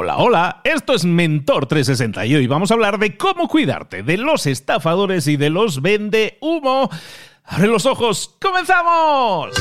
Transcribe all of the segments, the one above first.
Hola, hola, esto es Mentor 360 y hoy vamos a hablar de cómo cuidarte de los estafadores y de los vende humo. Abre los ojos, comenzamos.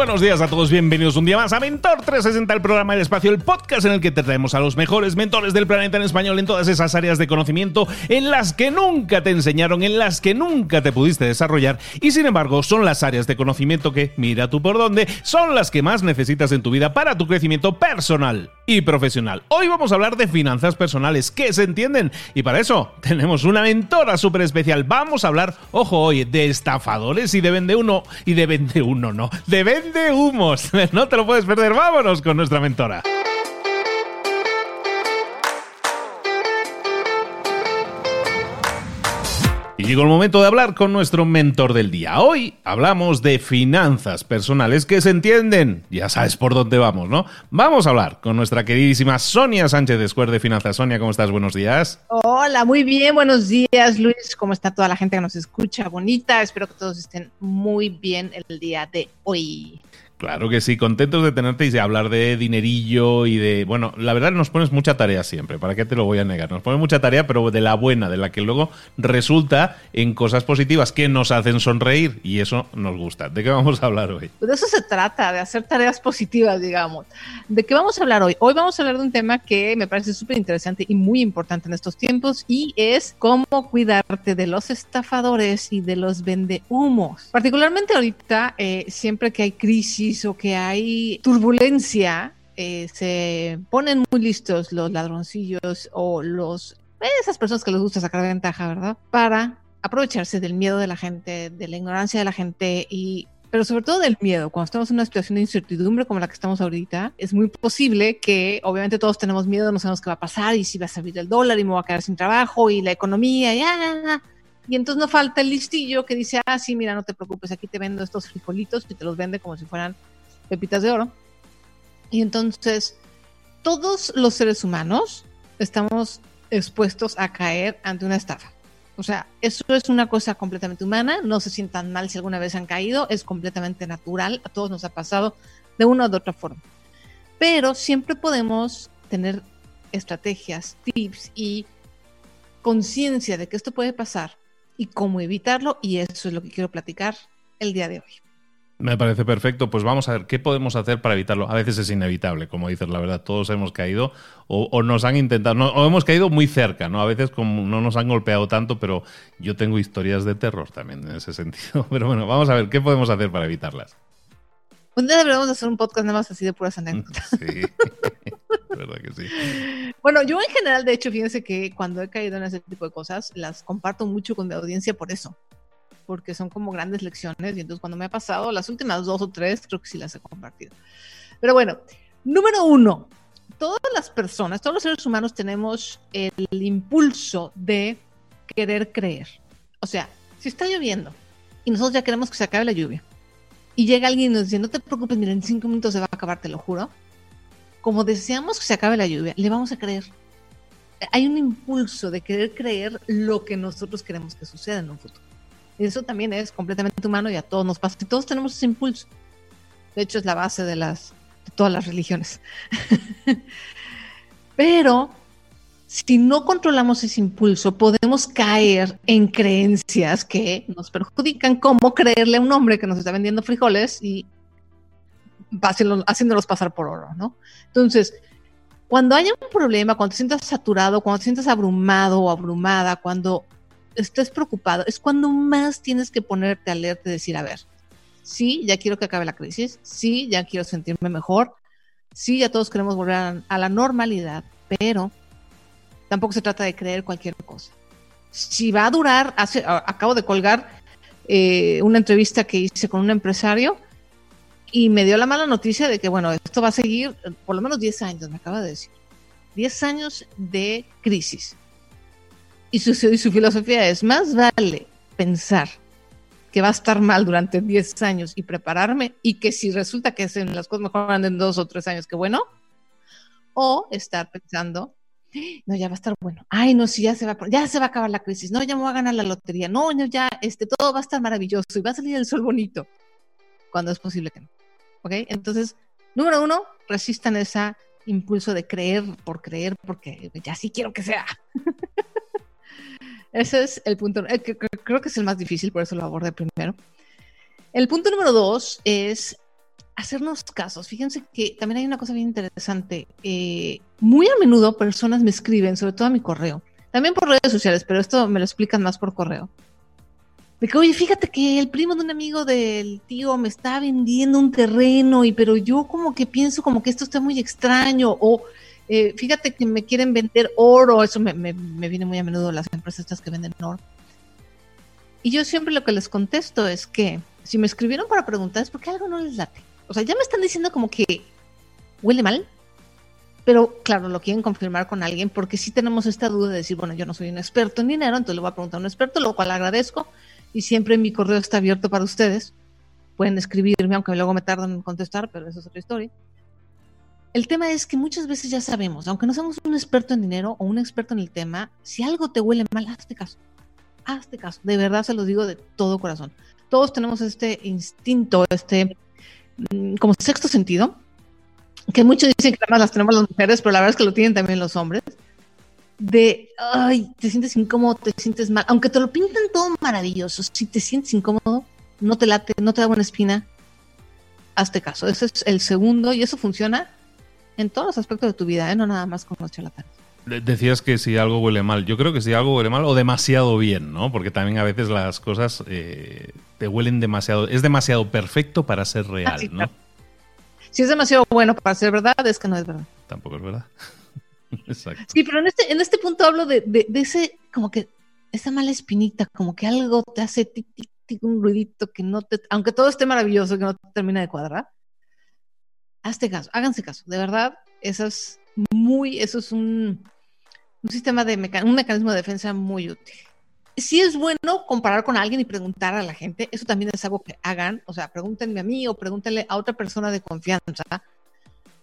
Buenos días a todos, bienvenidos un día más a Mentor 360, el programa del espacio, el podcast en el que te traemos a los mejores mentores del planeta en español en todas esas áreas de conocimiento en las que nunca te enseñaron, en las que nunca te pudiste desarrollar y sin embargo son las áreas de conocimiento que, mira tú por dónde, son las que más necesitas en tu vida para tu crecimiento personal y profesional. Hoy vamos a hablar de finanzas personales que se entienden y para eso tenemos una mentora súper especial. Vamos a hablar, ojo hoy, de estafadores y de vende uno y de vende uno, no, de vende de humos. No te lo puedes perder. Vámonos con nuestra mentora. Llegó el momento de hablar con nuestro mentor del día. Hoy hablamos de finanzas personales que se entienden. Ya sabes por dónde vamos, ¿no? Vamos a hablar con nuestra queridísima Sonia Sánchez de Square de Finanzas. Sonia, ¿cómo estás? Buenos días. Hola, muy bien. Buenos días, Luis. ¿Cómo está toda la gente que nos escucha? Bonita. Espero que todos estén muy bien el día de hoy. Claro que sí, contentos de tenerte y de hablar de dinerillo y de... Bueno, la verdad nos pones mucha tarea siempre, ¿para qué te lo voy a negar? Nos pones mucha tarea, pero de la buena, de la que luego resulta en cosas positivas que nos hacen sonreír y eso nos gusta. ¿De qué vamos a hablar hoy? De eso se trata, de hacer tareas positivas, digamos. ¿De qué vamos a hablar hoy? Hoy vamos a hablar de un tema que me parece súper interesante y muy importante en estos tiempos y es cómo cuidarte de los estafadores y de los vendehumos. Particularmente ahorita, eh, siempre que hay crisis, o que hay turbulencia, eh, se ponen muy listos los ladroncillos o los esas personas que les gusta sacar ventaja, ¿verdad? Para aprovecharse del miedo de la gente, de la ignorancia de la gente y pero sobre todo del miedo. Cuando estamos en una situación de incertidumbre como la que estamos ahorita, es muy posible que obviamente todos tenemos miedo, no sabemos qué va a pasar y si va a salir el dólar y me voy a quedar sin trabajo y la economía, ya. Y entonces no falta el listillo que dice, ah, sí, mira, no te preocupes, aquí te vendo estos frijolitos y te los vende como si fueran pepitas de oro. Y entonces todos los seres humanos estamos expuestos a caer ante una estafa. O sea, eso es una cosa completamente humana, no se sientan mal si alguna vez han caído, es completamente natural, a todos nos ha pasado de una u otra forma. Pero siempre podemos tener estrategias, tips y conciencia de que esto puede pasar y cómo evitarlo y eso es lo que quiero platicar el día de hoy. Me parece perfecto. Pues vamos a ver qué podemos hacer para evitarlo. A veces es inevitable, como dices, la verdad. Todos hemos caído o, nos han intentado, o hemos caído muy cerca, ¿no? A veces como no nos han golpeado tanto, pero yo tengo historias de terror también en ese sentido. Pero bueno, vamos a ver qué podemos hacer para evitarlas. Un día deberíamos hacer un podcast nada más así de puras anécdotas. Sí, verdad que sí. Bueno, yo en general, de hecho, fíjense que cuando he caído en ese tipo de cosas, las comparto mucho con mi audiencia por eso porque son como grandes lecciones y entonces cuando me ha pasado, las últimas dos o tres creo que sí las he compartido. Pero bueno, número uno, todas las personas, todos los seres humanos tenemos el impulso de querer creer. O sea, si está lloviendo y nosotros ya queremos que se acabe la lluvia y llega alguien y nos dice, no te preocupes, mira, en cinco minutos se va a acabar, te lo juro. Como deseamos que se acabe la lluvia, le vamos a creer. Hay un impulso de querer creer lo que nosotros queremos que suceda en un futuro. Eso también es completamente humano y a todos nos pasa. Y todos tenemos ese impulso. De hecho, es la base de, las, todas las religiones. Pero si no controlamos ese impulso, podemos caer en creencias que nos perjudican, como creerle a un hombre que nos está vendiendo frijoles y haciéndolos pasar por oro, ¿no? Entonces, cuando haya un problema, cuando te sientas saturado, cuando te sientas abrumado o abrumada, cuando estés preocupado, es cuando más tienes que ponerte alerta y decir, a ver, sí, ya quiero que acabe la crisis, sí, ya quiero sentirme mejor, sí, ya todos queremos volver a, la normalidad, pero tampoco se trata de creer cualquier cosa. Si va a durar, hace, acabo de colgar eh, una entrevista que hice con un empresario y me dio la mala noticia de que, bueno, esto va a seguir por lo menos 10 años, me acaba de decir. 10 años de crisis. Y su, su filosofía es, más vale pensar que va a estar mal durante 10 años y prepararme y que si resulta que las cosas mejoran en dos o tres años, que bueno, o estar pensando, no, ya va a estar bueno. Ay, no, sí, ya se va, ya se va a acabar la crisis. No, ya me voy a ganar la lotería. No, no, ya, este, todo va a estar maravilloso y va a salir el sol bonito. Cuando es posible que no. ¿Ok? Entonces, número uno, resistan ese impulso de creer por creer, porque ya sí quiero que sea. Ese es el punto, eh, creo que es el más difícil, por eso lo abordé primero. El punto número dos es hacernos casos. Fíjense que también hay una cosa bien interesante. Eh, muy a menudo personas me escriben, sobre todo a mi correo, también por redes sociales, pero esto me lo explican más por correo. De que, oye, fíjate que el primo de un amigo del tío me está vendiendo un terreno, y pero yo como que pienso como que esto está muy extraño, o eh, fíjate que me quieren vender oro, eso me, viene muy a menudo las empresas estas que venden oro. Y yo siempre lo que les contesto es que si me escribieron para preguntar es porque algo no les late. O sea, ya me están diciendo como que huele mal, pero claro, lo quieren confirmar con alguien porque sí tenemos esta duda de decir, bueno, yo no soy un experto en dinero, entonces le voy a preguntar a un experto, lo cual agradezco y siempre mi correo está abierto para ustedes. Pueden escribirme, aunque luego me tardan en contestar, pero eso es otra historia. El tema es que muchas veces ya sabemos, aunque no seamos un experto en dinero o un experto en el tema, si algo te huele mal, hazte caso. Hazte caso. De verdad se los digo de todo corazón. Todos tenemos este instinto, este Mm, como sexto sentido, que muchos dicen que nada más las tenemos las mujeres, pero la verdad es que lo tienen también los hombres, de, ay, te sientes incómodo, te sientes mal, aunque te lo pintan todo maravilloso, si te sientes incómodo, no te late, no te da buena espina, hazte caso. Ese es el segundo y eso funciona en todos los aspectos de tu vida, ¿eh? no nada más con los charlatanes. Decías que si algo huele mal. Yo creo que si algo huele mal o demasiado bien, ¿no? Porque también a veces las cosas eh, te huelen demasiado. Es demasiado perfecto para ser ah, real, ¿no? Si es demasiado bueno para ser verdad, es que no es verdad. Tampoco es verdad. Exacto. Sí, pero en este, en este punto hablo de, de, ese, como que, esa mala espinita, como que algo te hace tic, tic, tic, un ruidito que no te, aunque todo esté maravilloso, que no te termina de cuadrar. Hazte caso, háganse caso. De verdad, esas muy, eso es un, un sistema de un mecanismo de defensa muy útil. Si es bueno comparar con alguien y preguntar a la gente, eso también es algo que hagan, o sea, pregúntenme a mí o pregúntenle a otra persona de confianza.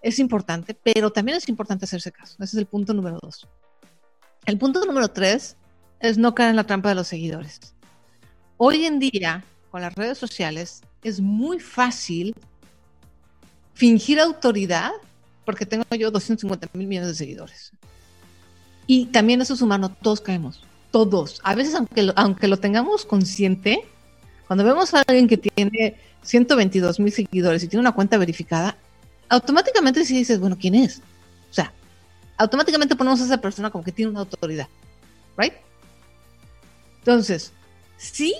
Es importante, pero también es importante hacerse caso. Ese es el punto número dos. El punto número tres es no caer en la trampa de los seguidores. Hoy en día, con las redes sociales, es muy fácil fingir autoridad porque tengo yo 250 mil millones de seguidores. Y también eso es humano, todos caemos, todos. A veces, aunque lo, aunque lo tengamos consciente, cuando vemos a alguien que tiene 122 mil seguidores y tiene una cuenta verificada, automáticamente si dices, bueno, ¿quién es? O sea, automáticamente ponemos a esa persona como que tiene una autoridad, ¿right? Entonces, sí,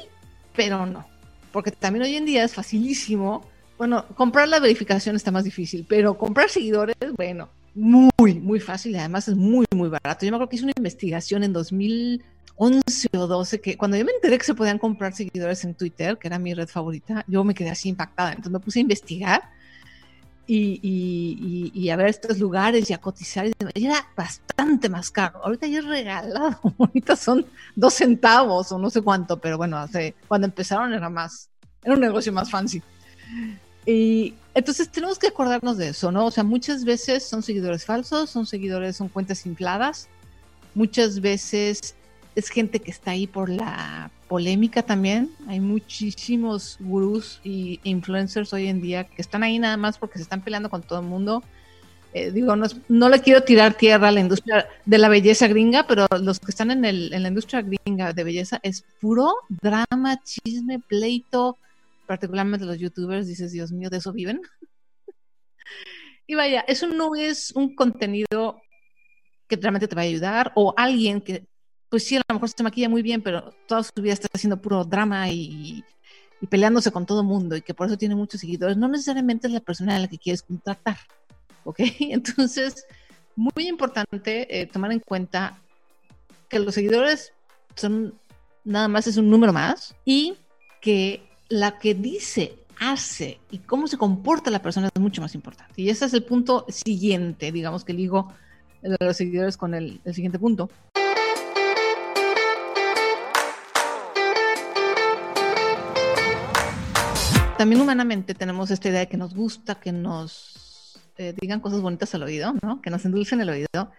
pero no. Porque también hoy en día es facilísimo bueno, comprar la verificación está más difícil, pero comprar seguidores, bueno, muy, muy fácil y además es muy, muy barato. Yo me acuerdo que hice una investigación en 2011 o 12 que cuando yo me enteré que se podían comprar seguidores en Twitter, que era mi red favorita, yo me quedé así impactada. Entonces me puse a investigar y, y, a ver estos lugares y a cotizar. Y era bastante más caro. Ahorita ya es regalado. Ahorita son dos centavos o no sé cuánto, pero bueno, hace, cuando empezaron era más, era un negocio más fancy. Y entonces tenemos que acordarnos de eso, ¿no? O sea, muchas veces son seguidores falsos, son seguidores, son cuentas infladas. Muchas veces es gente que está ahí por la polémica también. Hay muchísimos gurús y influencers hoy en día que están ahí nada más porque se están peleando con todo el mundo. Eh, digo, no, no, le quiero tirar tierra a la industria de la belleza gringa, pero los que están en, el, en la industria gringa de belleza es puro drama, chisme, pleito, particularmente los youtubers, dices, Dios mío, de eso viven. y vaya, eso no es un contenido que realmente te va a ayudar, o alguien que, pues sí, a lo mejor se maquilla muy bien, pero toda su vida está haciendo puro drama y, peleándose con todo mundo y que por eso tiene muchos seguidores, no necesariamente es la persona a la que quieres contratar, ¿ok? Entonces, muy importante eh, tomar en cuenta que los seguidores son nada más es un número más y que la que dice, hace y cómo se comporta la persona es mucho más importante. Y ese es el punto siguiente, digamos que ligo de los seguidores con el, el siguiente punto. también humanamente tenemos esta idea de que nos gusta que nos eh, digan cosas bonitas al oído, ¿no? Que nos endulcen el oído.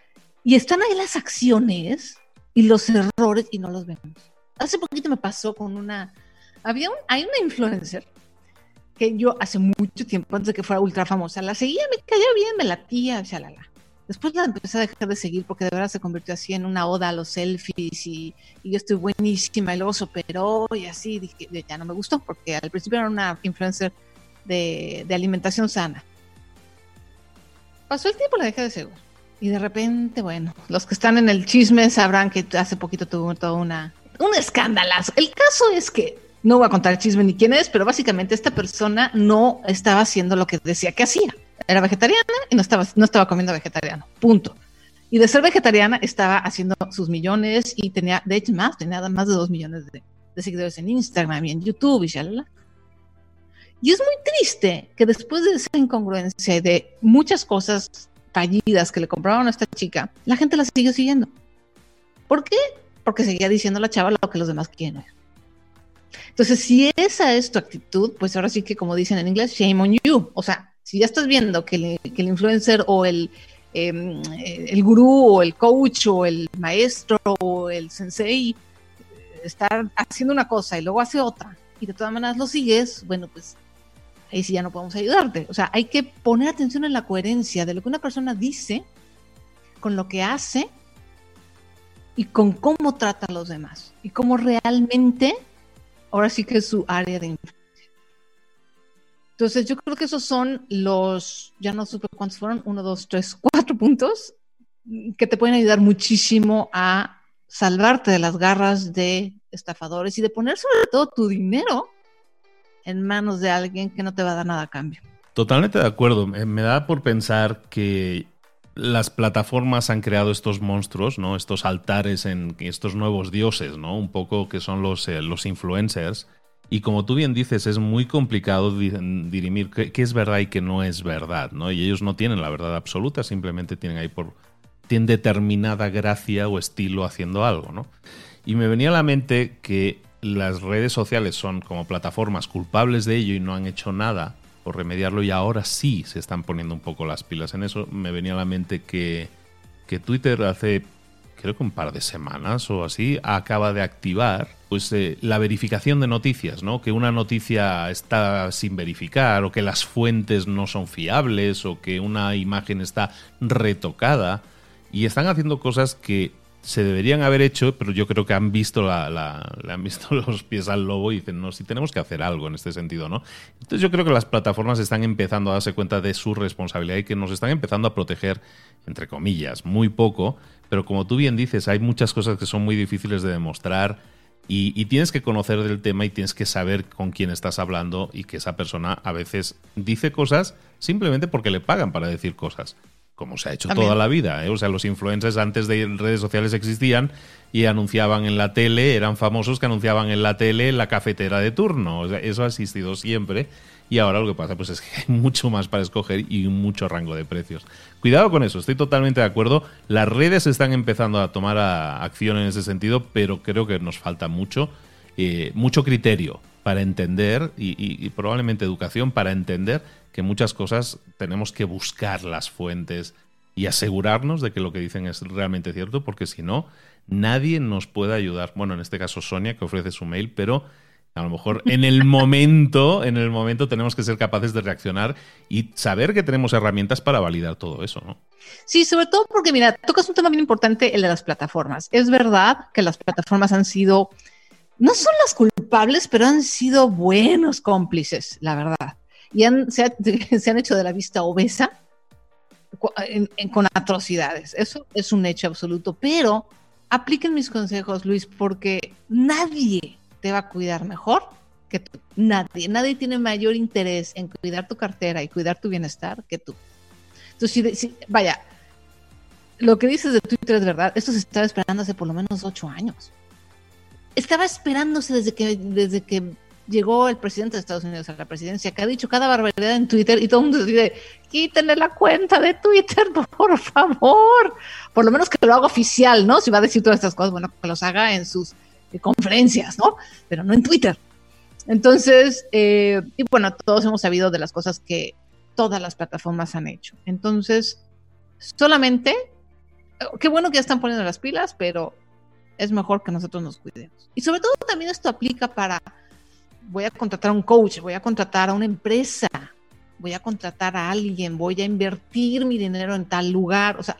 Y están ahí las acciones y los errores y no los vemos. Hace poquito me pasó con una... Había un, hay una influencer que yo hace mucho tiempo, antes de que fuera ultra famosa, la seguía, me caía bien, me latía, shalala. Después la empecé a dejar de seguir porque de verdad se convirtió así en una oda a los selfies y, yo estoy buenísima y luego se operó y así, dije, ya no me gustó porque al principio era una influencer de, de alimentación sana. Pasó el tiempo, la dejé de seguir. Y de repente, bueno, los que están en el chisme sabrán que hace poquito tuvo todo una, un escándalazo. El caso es que no voy a contar el chisme ni quién es, pero básicamente esta persona no estaba haciendo lo que decía que hacía era vegetariana y no estaba, no estaba comiendo vegetariano, punto. Y de ser vegetariana estaba haciendo sus millones y tenía, de hecho, más, tenía más de dos millones de, seguidores en Instagram y en YouTube y shalala. Y es muy triste que después de esa incongruencia y de muchas cosas fallidas que le compraron a esta chica, la gente la siguió siguiendo. ¿Por qué? Porque seguía diciendo la chava lo que los demás quieren Entonces, si esa es tu actitud, pues ahora sí que como dicen en inglés, shame on you. O sea, si ya estás viendo que, el influencer o el, em, el gurú o el coach o el maestro o el sensei está haciendo una cosa y luego hace otra y de todas maneras lo sigues, bueno, pues ahí sí ya no podemos ayudarte. O sea, hay que poner atención en la coherencia de lo que una persona dice con lo que hace y con cómo trata a los demás y cómo realmente, ahora sí que es su área de influencia. Entonces, yo creo que esos son los, ya no supe cuántos fueron, uno, dos, tres, cuatro puntos que te pueden ayudar muchísimo a salvarte de las garras de estafadores y de poner sobre todo tu dinero en manos de alguien que no te va a dar nada a cambio. Totalmente de acuerdo. Me da por pensar que las plataformas han creado estos monstruos, ¿no? Estos altares en estos nuevos dioses, ¿no? Un poco que son los, eh, los influencers y como tú bien dices, es muy complicado dirimir qué, es verdad y qué no es verdad, ¿no? Y ellos no tienen la verdad absoluta, simplemente tienen ahí por tienen determinada gracia o estilo haciendo algo, ¿no? Y me venía a la mente que las redes sociales son como plataformas culpables de ello y no han hecho nada remediarlo y ahora sí se están poniendo un poco las pilas en eso. Me venía a la mente que, que Twitter hace creo que un par de semanas o así, acaba de activar pues eh, la verificación de noticias, ¿no? Que una noticia está sin verificar o que las fuentes no son fiables o que una imagen está retocada y están haciendo cosas que se deberían haber hecho, pero yo creo que han visto la, le han visto los pies al lobo y dicen, no, si tenemos que hacer algo en este sentido, ¿no? Entonces yo creo que las plataformas están empezando a darse cuenta de su responsabilidad y que nos están empezando a proteger, entre comillas, muy poco, pero como tú bien dices, hay muchas cosas que son muy difíciles de demostrar y, tienes que conocer del tema y tienes que saber con quién estás hablando y que esa persona a veces dice cosas simplemente porque le pagan para decir cosas como se ha hecho toda la vida. ¿eh? O sea, los influencers antes de redes sociales existían y anunciaban en la tele, eran famosos que anunciaban en la tele la cafetera de turno. O sea, eso ha existido siempre. Y ahora lo que pasa pues es que hay mucho más para escoger y mucho rango de precios. Cuidado con eso, estoy totalmente de acuerdo. Las redes están empezando a tomar acción en ese sentido, pero creo que nos falta mucho, eh, mucho criterio para entender y probablemente educación para entender que muchas cosas tenemos que buscar las fuentes y asegurarnos de que lo que dicen es realmente cierto, porque si no, nadie nos puede ayudar. Bueno, en este caso Sonia, que ofrece su mail, pero a lo mejor en el momento, en el momento tenemos que ser capaces de reaccionar y saber que tenemos herramientas para validar todo eso, ¿no? Sí, sobre todo porque, mira, tocas un tema bien importante, el de las plataformas. Es verdad que las plataformas han sido, no son las culpables, pero han sido buenos cómplices, la verdad y se, han hecho de la vista obesa con atrocidades. Eso es un hecho absoluto, pero apliquen mis consejos, Luis, porque nadie te va a cuidar mejor que tú. Nadie, nadie tiene mayor interés en cuidar tu cartera y cuidar tu bienestar que tú. Entonces, si, vaya, lo que dices de Twitter es verdad, esto se estaba esperando hace por lo menos ocho años. Estaba esperándose desde que, desde que llegó el presidente de Estados Unidos a la presidencia, que ha dicho cada barbaridad en Twitter y todo el mundo dice, quítenle la cuenta de Twitter, por favor. Por lo menos que lo haga oficial, ¿no? Si va a decir todas estas cosas, bueno, que los haga en sus eh, conferencias, ¿no? Pero no en Twitter. Entonces, eh, y bueno, todos hemos sabido de las cosas que todas las plataformas han hecho. Entonces, solamente, qué bueno que ya están poniendo las pilas, pero es mejor que nosotros nos cuidemos. Y sobre todo también esto aplica para, voy a contratar a un coach, voy a contratar a una empresa, voy a contratar a alguien, voy a invertir mi dinero en tal lugar. O sea,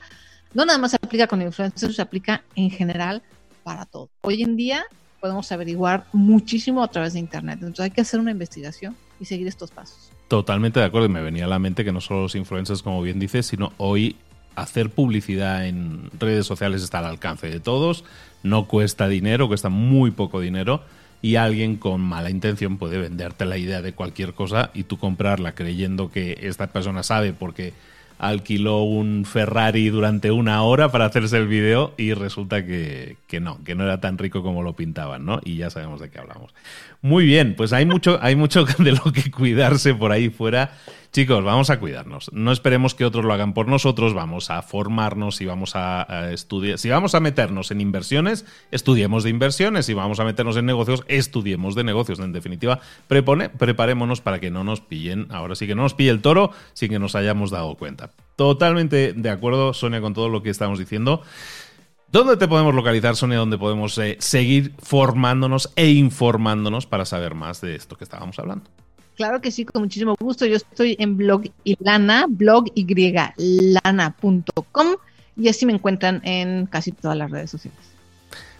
no nada más se aplica con influencers, se aplica en general para todo. Hoy en día podemos averiguar muchísimo a través de Internet. Entonces hay que hacer una investigación y seguir estos pasos. Totalmente de acuerdo. Me venía a la mente que no solo los influencers, como bien dices, sino hoy hacer publicidad en redes sociales está al alcance de todos. No cuesta dinero, cuesta muy poco dinero. Y alguien con mala intención puede venderte la idea de cualquier cosa y tú comprarla creyendo que esta persona sabe porque alquiló un Ferrari durante una hora para hacerse el video y resulta que, que, no, que no era tan rico como lo pintaban, ¿no? Y ya sabemos de qué hablamos. Muy bien, pues hay mucho, hay mucho de lo que cuidarse por ahí fuera Chicos, vamos a cuidarnos. No esperemos que otros lo hagan por nosotros. Vamos a formarnos y vamos a, estudiar. Si vamos a meternos en inversiones, estudiemos de inversiones. Si vamos a meternos en negocios, estudiemos de negocios. En definitiva, prepone, preparémonos para que no nos pillen. Ahora sí que no nos pille el toro sin que nos hayamos dado cuenta. Totalmente de acuerdo, Sonia, con todo lo que estamos diciendo. ¿Dónde te podemos localizar, Sonia? ¿Dónde podemos eh, seguir formándonos e informándonos para saber más de esto que estábamos hablando? Claro que sí, con muchísimo gusto. Yo estoy en blog Ilana, blog lana.com y así me encuentran en casi todas las redes sociales.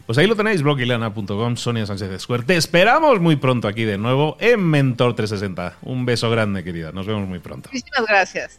Pues ahí lo tenéis, blogilana.com, Sonia Sánchez Square. Te esperamos muy pronto aquí de nuevo en Mentor 360. Un beso grande, querida. Nos vemos muy pronto. Muchísimas gracias.